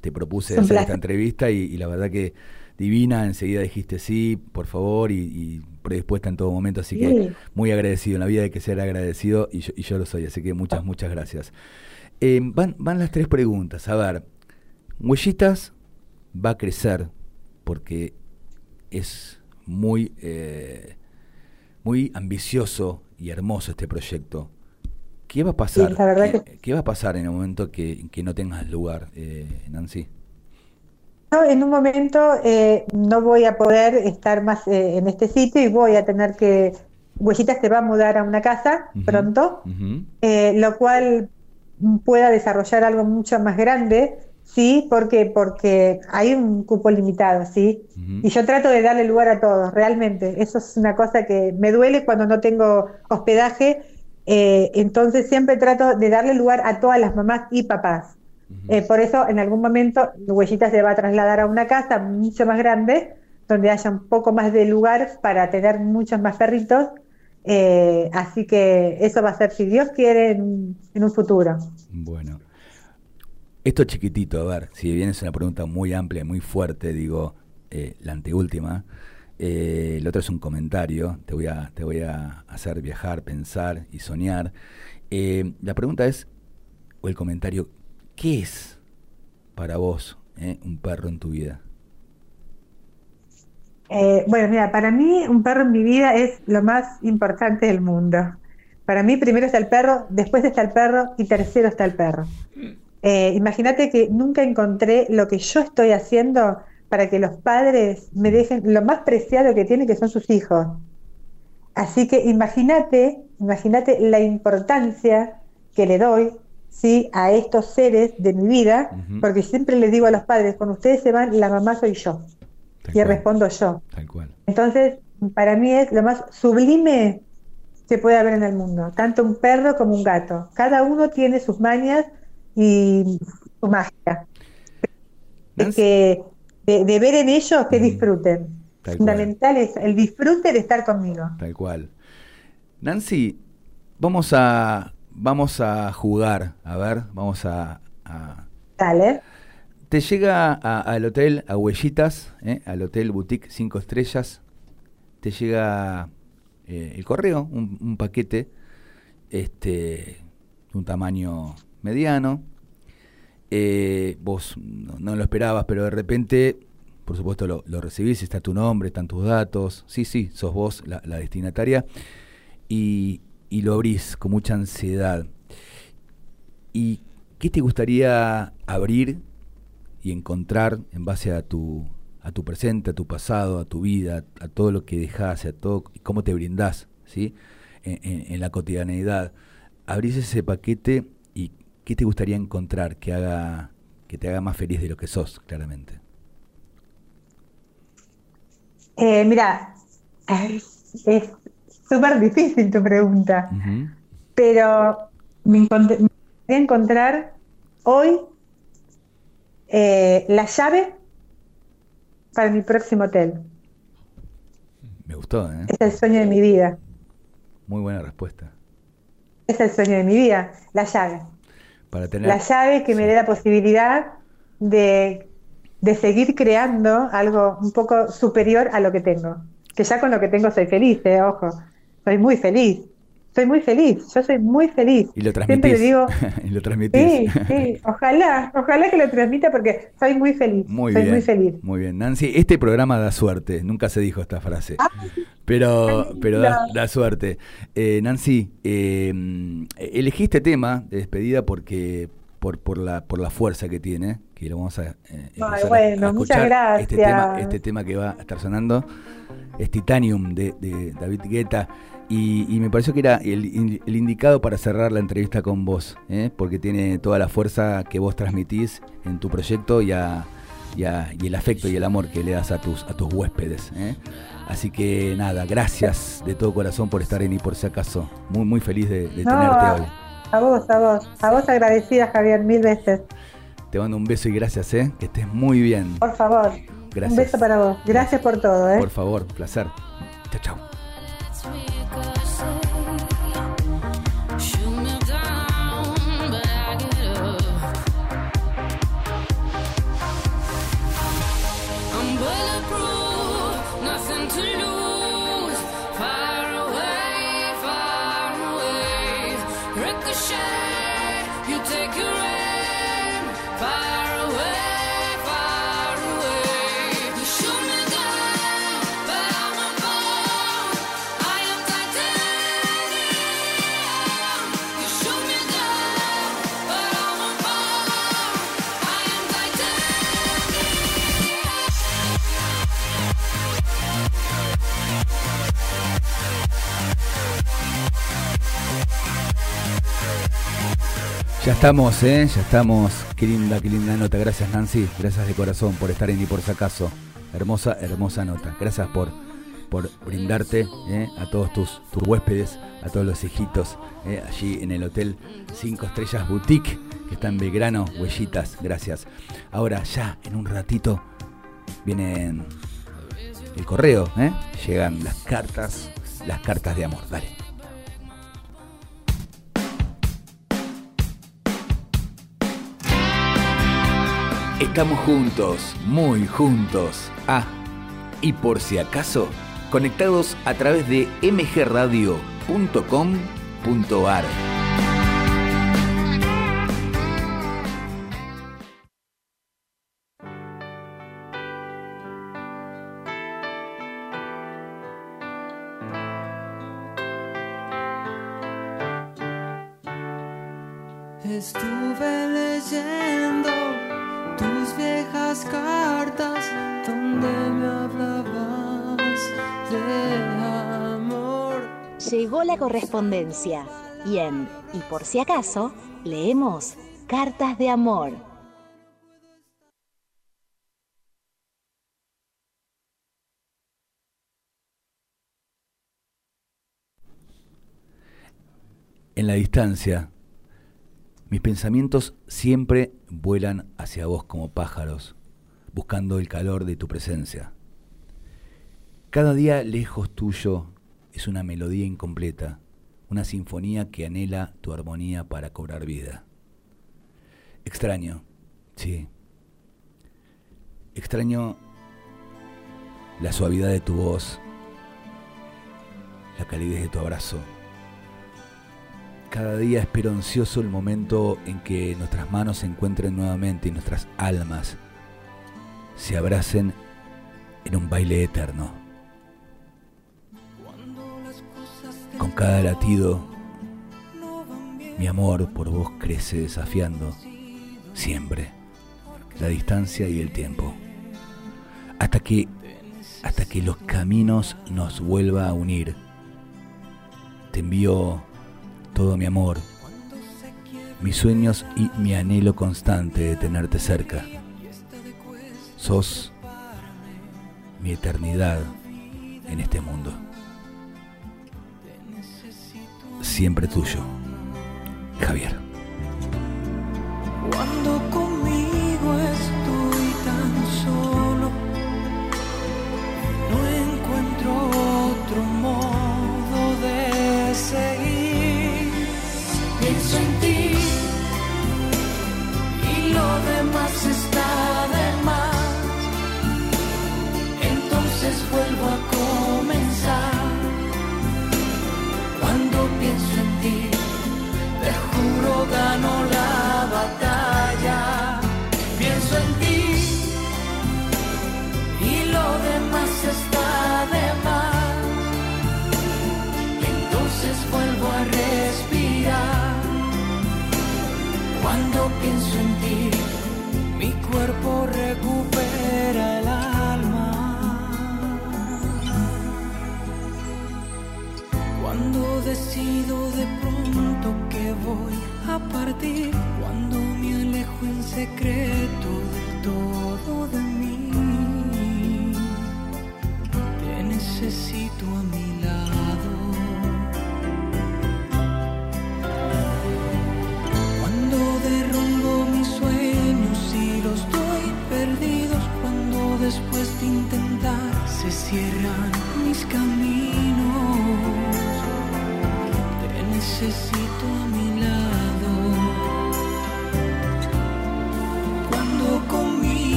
te propuse un hacer esta entrevista y, y la verdad que divina, enseguida dijiste sí, por favor, y, y predispuesta en todo momento, así que muy agradecido, en la vida hay que ser agradecido y yo, y yo lo soy, así que muchas, muchas gracias. Eh, van, van las tres preguntas, a ver, Huellitas va a crecer porque es muy, eh, muy ambicioso y hermoso este proyecto. ¿Qué va a pasar? Sí, la verdad ¿Qué, que- qué va a pasar en el momento que, que no tengas lugar, eh, Nancy? No, en un momento eh, no voy a poder estar más eh, en este sitio y voy a tener que. Huellitas se va a mudar a una casa pronto, eh, lo cual pueda desarrollar algo mucho más grande, ¿sí? Porque, porque hay un cupo limitado, ¿sí? Y yo trato de darle lugar a todos, realmente. Eso es una cosa que me duele cuando no tengo hospedaje. Eh, entonces siempre trato de darle lugar a todas las mamás y papás. Eh, por eso, en algún momento, Huellita se va a trasladar a una casa mucho más grande, donde haya un poco más de lugar para tener muchos más perritos. Eh, así que eso va a ser, si Dios quiere, en, un- en un futuro. Bueno. Esto chiquitito, a ver, si bien es una pregunta muy amplia, muy fuerte, digo, eh, la anteúltima, eh, el otro es un comentario, te voy a, te voy a hacer viajar, pensar y soñar. Eh, la pregunta es, o el comentario, ¿qué es para vos eh, un perro en tu vida? Eh, bueno, mira, para mí un perro en mi vida es lo más importante del mundo. Para mí primero está el perro, después está el perro y tercero está el perro. Eh, imagínate que nunca encontré lo que yo estoy haciendo para que los padres me dejen lo más preciado que tienen, que son sus hijos. Así que imagínate, imagínate la importancia que le doy ¿sí? a estos seres de mi vida, porque siempre les digo a los padres, cuando ustedes se van, la mamá soy yo Tal y cual, respondo yo. Tal cual. Entonces, para mí es lo más sublime que puede haber en el mundo, tanto un perro como un gato. Cada uno tiene sus mañas y su magia. Nancy- que, de, de ver en ellos que Mm, disfruten. tal cual. Fundamental es el disfrute de estar conmigo. Tal cual. Nancy, vamos a, vamos a jugar, a ver, vamos a- a Dale. Te llega a- al hotel, a Huellitas, ¿eh? al hotel Boutique 5 estrellas, te llega eh, el correo, un, un paquete este, un tamaño mediano. Eh, vos no, lo esperabas, pero de repente, por supuesto, lo, recibís, está tu nombre, están tus datos. Sí, sí, sos vos la, destinataria. Y, lo abrís con mucha ansiedad. ¿Y qué te gustaría abrir y encontrar en base a tu, a tu presente, a tu pasado, a tu vida, a todo lo que dejás, a todo, cómo te brindás, ¿sí? En, en la cotidianeidad. Abrís ese paquete qué te gustaría encontrar que haga que te haga más feliz de lo que sos, claramente. Eh, mira, es súper difícil tu pregunta, pero me, encontré, voy a encontrar hoy eh, la llave para mi próximo hotel. Me gustó, ¿eh? Es el sueño de mi vida. Muy buena respuesta. Es el sueño de mi vida, la llave. Para tener... La llave que me dé la posibilidad de de seguir creando algo un poco superior a lo que tengo. Que ya con lo que tengo soy feliz, eh, ojo, soy muy feliz. Soy muy feliz, yo soy muy feliz. Y lo transmitís. Siempre digo, y lo transmitís. Sí, sí, ojalá, ojalá que lo transmita porque soy muy feliz. Muy soy bien, muy feliz. Muy bien, Nancy, este programa da suerte, nunca se dijo esta frase, Ah, pero, pero da, da suerte. Eh, Nancy, eh, elegí este tema de despedida porque por, por, la, por la fuerza que tiene, que lo vamos a, eh, Ay, bueno, a muchas gracias. Este tema, este tema que va a estar sonando es Titanium de, de David Guetta. Y, y, me pareció que era el, el, indicado para cerrar la entrevista con vos, ¿eh? porque tiene toda la fuerza que vos transmitís en tu proyecto y, a, y, a, y el afecto y el amor que le das a tus, a tus huéspedes. ¿eh? Así que nada, gracias de todo corazón por estar en y por si acaso. Muy, muy feliz de, de No, tenerte hoy. A vos, a vos, a vos agradecida, Javier, mil veces. Te mando un beso y gracias, ¿eh? que estés muy bien. Por favor, Gracias. un beso para vos. Gracias por todo, ¿eh? Por favor, placer. Chao, chao. Estamos, ¿eh? Ya estamos. Qué linda, qué linda nota. Gracias, Nancy. Gracias de corazón por estar en y por si acaso. Hermosa, hermosa nota. Gracias por, por brindarte ¿eh? a todos tus, tus huéspedes, a todos los hijitos, ¿eh? allí en el Hotel 5 Estrellas Boutique, que está en Belgrano, Huellitas. Gracias. Ahora, ya, en un ratito, vienen el correo, ¿eh? Llegan las cartas, las cartas de amor. Dale. Estamos juntos, muy juntos. Ah, y por si acaso, conectados a través de mgradio.com.ar. donde me hablabas de amor. Llegó la correspondencia y en Y por si acaso, leemos Cartas de Amor. En la distancia, mis pensamientos siempre vuelan hacia vos como pájaros, buscando el calor de tu presencia. Cada día lejos tuyo es una melodía incompleta, una sinfonía que anhela tu armonía para cobrar vida. Extraño, sí. Extraño la suavidad de tu voz, la calidez de tu abrazo. Cada día espero ansioso el momento en que nuestras manos se encuentren nuevamente y nuestras almas se abracen en un baile eterno. Con cada latido Mi amor por vos crece desafiando siempre la distancia y el tiempo. Hasta que hasta que los caminos nos vuelva a unir. Te envío todo mi amor, mis sueños y mi anhelo constante de tenerte cerca. Sos mi eternidad en este mundo. Siempre tuyo, Javier. Cuando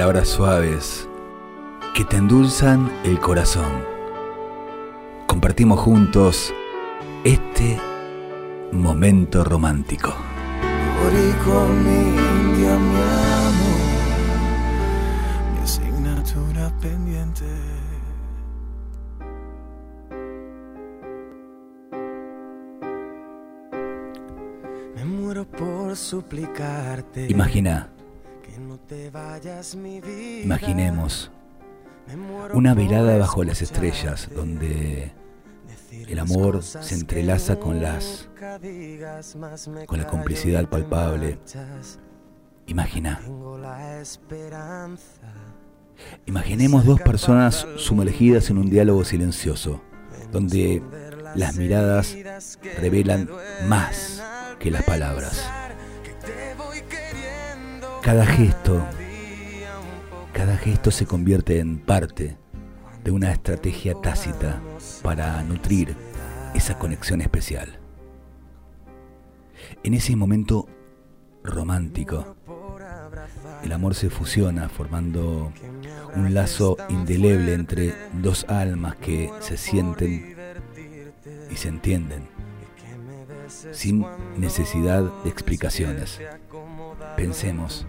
Palabras suaves que te endulzan el corazón. Compartimos juntos este momento romántico. Mi india, mi amor, mi asignatura pendiente. Me muero por suplicarte. Imagina, imaginemos una velada bajo las estrellas donde el amor se entrelaza con las con la complicidad palpable. Imagina, imaginemos dos personas sumergidas en un diálogo silencioso, donde las miradas revelan más que las palabras. Cada gesto, cada gesto se convierte en parte de una estrategia tácita para nutrir esa conexión especial. En ese momento romántico, el amor se fusiona formando un lazo indeleble entre dos almas que se sienten y se entienden sin necesidad de explicaciones. Pensemos,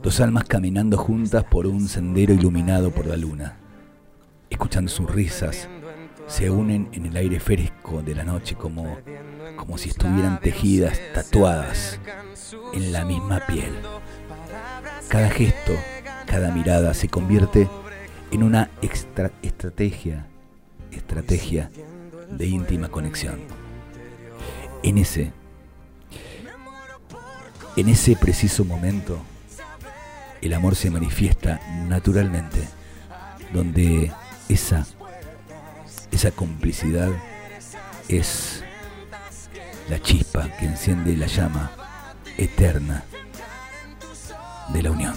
dos almas caminando juntas por un sendero iluminado por la luna, escuchando sus risas, se unen en el aire fresco de la noche como, como si estuvieran tejidas, tatuadas en la misma piel. Cada gesto, cada mirada se convierte en una estrategia, estrategia de íntima conexión. En ese, en ese preciso momento, el amor se manifiesta naturalmente, donde esa, esa complicidad es la chispa que enciende la llama eterna de la unión.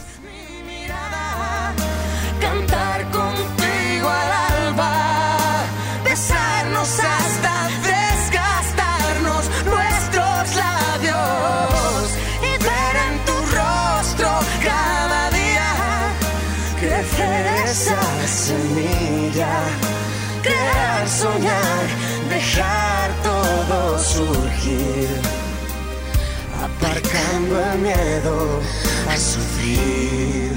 El miedo a sufrir.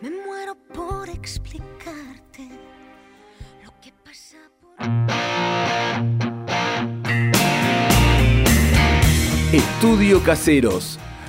Me muero por explicarte lo que pasa por... Estudio Caseros.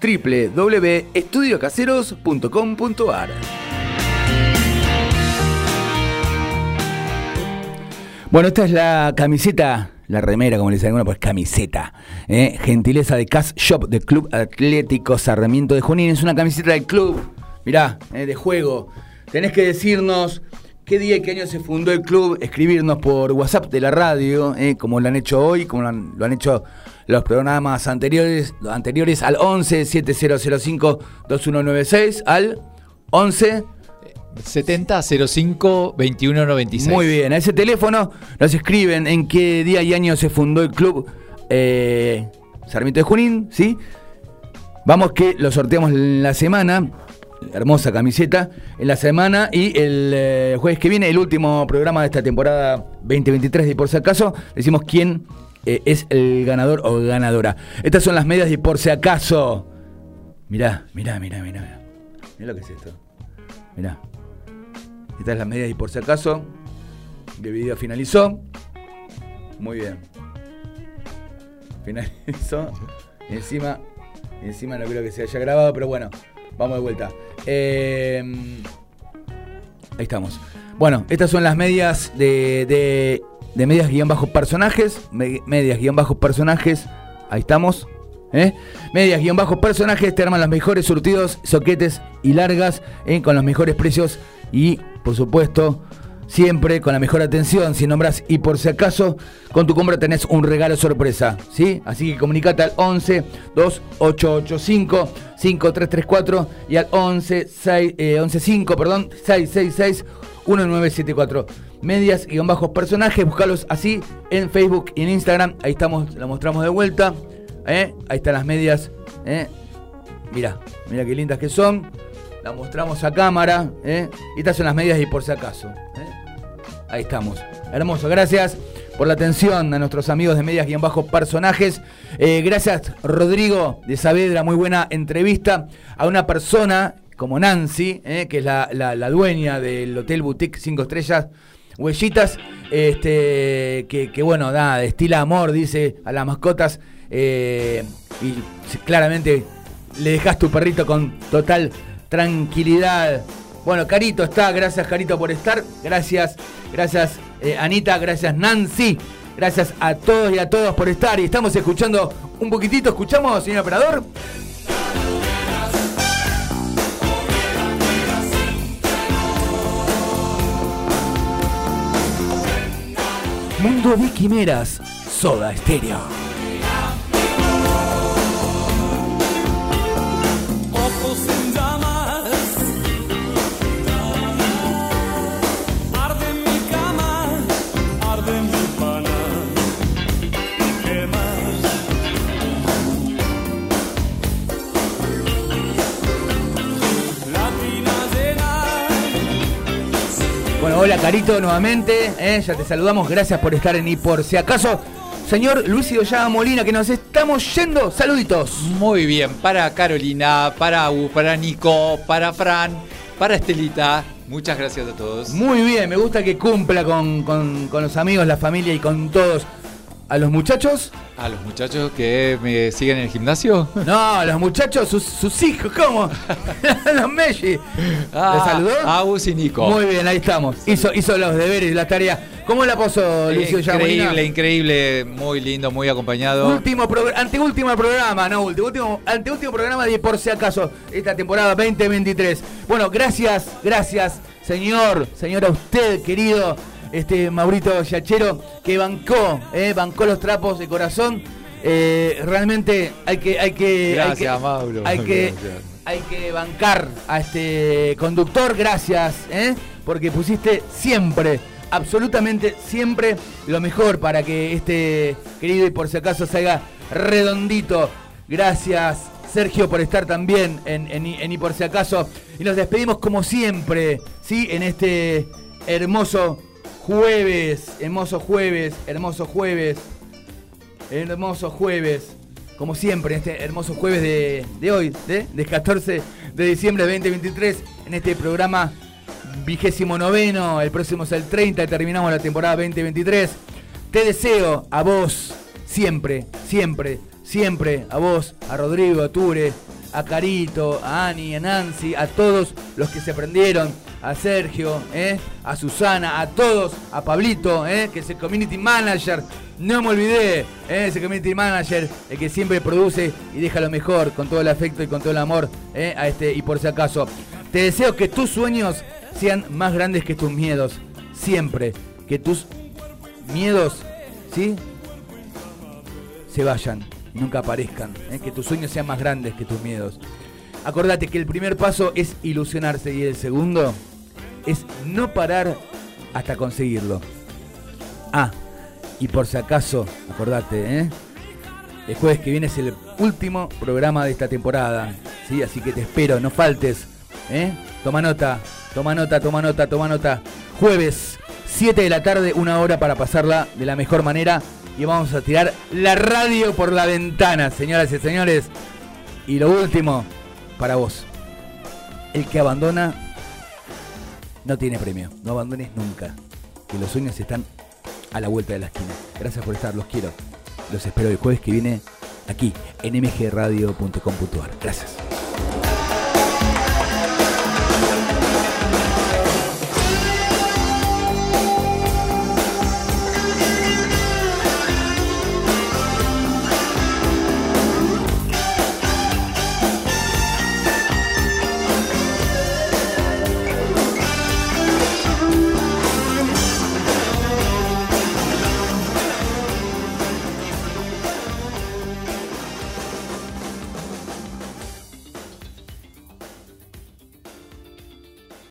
www.estudiocaseros.com.ar. Bueno, esta es la camiseta, la remera, como le dicen algunos, pues camiseta. ¿eh? Gentileza de Cash Shop del Club Atlético Sarmiento de Junín. Es una camiseta del club, mirá, ¿eh? de juego. Tenés que decirnos qué día y qué año se fundó el club, escribirnos por WhatsApp de la radio, ¿eh? como lo han hecho hoy, como lo han, lo han hecho los programas anteriores, anteriores al 11 7005 2196, al 11 70 05 21 96. Muy bien, a ese teléfono nos escriben en qué día y año se fundó el club eh, Sarmiento de Junín, ¿sí? Vamos que lo sorteamos en la semana, hermosa camiseta, en la semana y el eh, jueves que viene, el último programa de esta temporada 2023 y por si acaso, decimos quién eh, es el ganador o ganadora. Estas son las medias de por si acaso. Mirá, mirá, mirá, mirá. Mirá, mirá lo que es esto. Mirá. Estas son las medias y por si acaso. El video finalizó. Muy bien. Finalizó. Encima, encima no creo que se haya grabado, pero bueno, vamos de vuelta. Eh, ahí estamos. Bueno, estas son las medias de, de, de medias guion bajo personajes. me- medias guion bajo personajes. Ahí estamos. ¿eh? Medias guion bajo personajes te arman los mejores surtidos, soquetes y largas ¿eh? con los mejores precios y, por supuesto, siempre con la mejor atención. Si nombras y por si acaso, con tu compra tenés un regalo sorpresa. ¿sí? Así que comunicate al 11 2885 5334 y al 11 6, eh, 115, perdón, 666 1974. Medias y bajos personajes, buscalos así en Facebook y en Instagram. Ahí estamos, la mostramos de vuelta. ¿eh? Ahí están las medias. ¿eh? Mira, mira qué lindas que son. La mostramos a cámara. ¿eh? Estas son las medias y por si acaso. ¿eh? Ahí estamos. Hermoso, gracias por la atención a nuestros amigos de medias guion bajo personajes. Eh, gracias, Rodrigo de Saavedra, muy buena entrevista a una persona como Nancy, eh, que es la, dueña del Hotel Boutique 5 Estrellas, Huellitas, este, que, bueno, da, destila amor, dice a las mascotas, eh, y claramente le dejas tu perrito con total tranquilidad. Bueno, Carito está, gracias Carito por estar, gracias, gracias eh, Anita, gracias Nancy, gracias a todos y a todas por estar. Y estamos escuchando un poquitito, ¿escuchamos, señor operador? Mundo de Quimeras, Soda Estéreo. Hola Carito nuevamente, ¿eh? ya te saludamos, gracias por estar en Y por si acaso. señor Luis Idoya Molina, que nos estamos yendo. Saluditos. Muy bien, para Carolina, para Agus, para Nico, para Fran, para Estelita. Muchas gracias a todos. Muy bien, me gusta que cumpla con, con- con los amigos, la familia y con todos. A los muchachos, A los muchachos que me siguen en el gimnasio. no, a los muchachos, sus, sus hijos, ¿cómo? los Messi. ¿Le Ah, saludó? Agus y Nico. Muy bien, ahí estamos. Hizo, hizo los deberes, la tarea. ¿Cómo la pasó Molina? Increíble, increíble, muy lindo, muy acompañado. Último progr- anteúltimo programa, no último, último, anteúltimo programa de por si acaso esta temporada 2023. Bueno, gracias, gracias, señor, señor a usted, querido, este Maurito Yachero, que bancó, eh, bancó los trapos de corazón. Eh, realmente hay que, hay que, Gracias, hay que, Mauro. hay que, Gracias. hay que bancar a este conductor, gracias, ¿eh? porque pusiste siempre, absolutamente siempre lo mejor para que este querido y por si acaso salga redondito. Gracias, Sergio, por estar también en, en, en y por si acaso. Y nos despedimos como siempre, ¿sí? En este hermoso jueves, hermoso jueves, hermoso jueves hermoso jueves, como siempre, en este hermoso jueves de, de hoy, de, de 14 de diciembre de 2023, en este programa vigésimo noveno, el próximo es el 30 y terminamos la temporada 2023. Te deseo a vos, siempre, siempre, siempre, a vos, a Rodrigo, a Ture, a Carito, a Ani, a Nancy, a todos los que se prendieron, a Sergio, ¿eh? a Susana, a todos, a Pablito, ¿eh? que es el community manager. No me olvidé, ¿eh? ese community manager, el que siempre produce y deja lo mejor con todo el afecto y con todo el amor ¿eh? a este y por si acaso. Te deseo que tus sueños sean más grandes que tus miedos. Siempre. Que tus miedos, ¿sí? Se vayan, nunca aparezcan. ¿eh? Que tus sueños sean más grandes que tus miedos. Acordate que el primer paso es ilusionarse y el segundo es no parar hasta conseguirlo. Ah, y por si acaso, acordate, ¿eh? El jueves que viene es el último programa de esta temporada. ¿sí? Así que te espero, no faltes. ¿eh? Toma nota, toma nota, toma nota, toma nota. Jueves, 7 de la tarde, una hora para pasarla de la mejor manera. Y vamos a tirar la radio por la ventana, señoras y señores. Y lo último, para vos. El que abandona no tiene premio. No abandones nunca. Que los sueños están a la vuelta de la esquina. Gracias por estar, los quiero. Los espero el jueves que viene aquí en mgradio.com.ar. Gracias.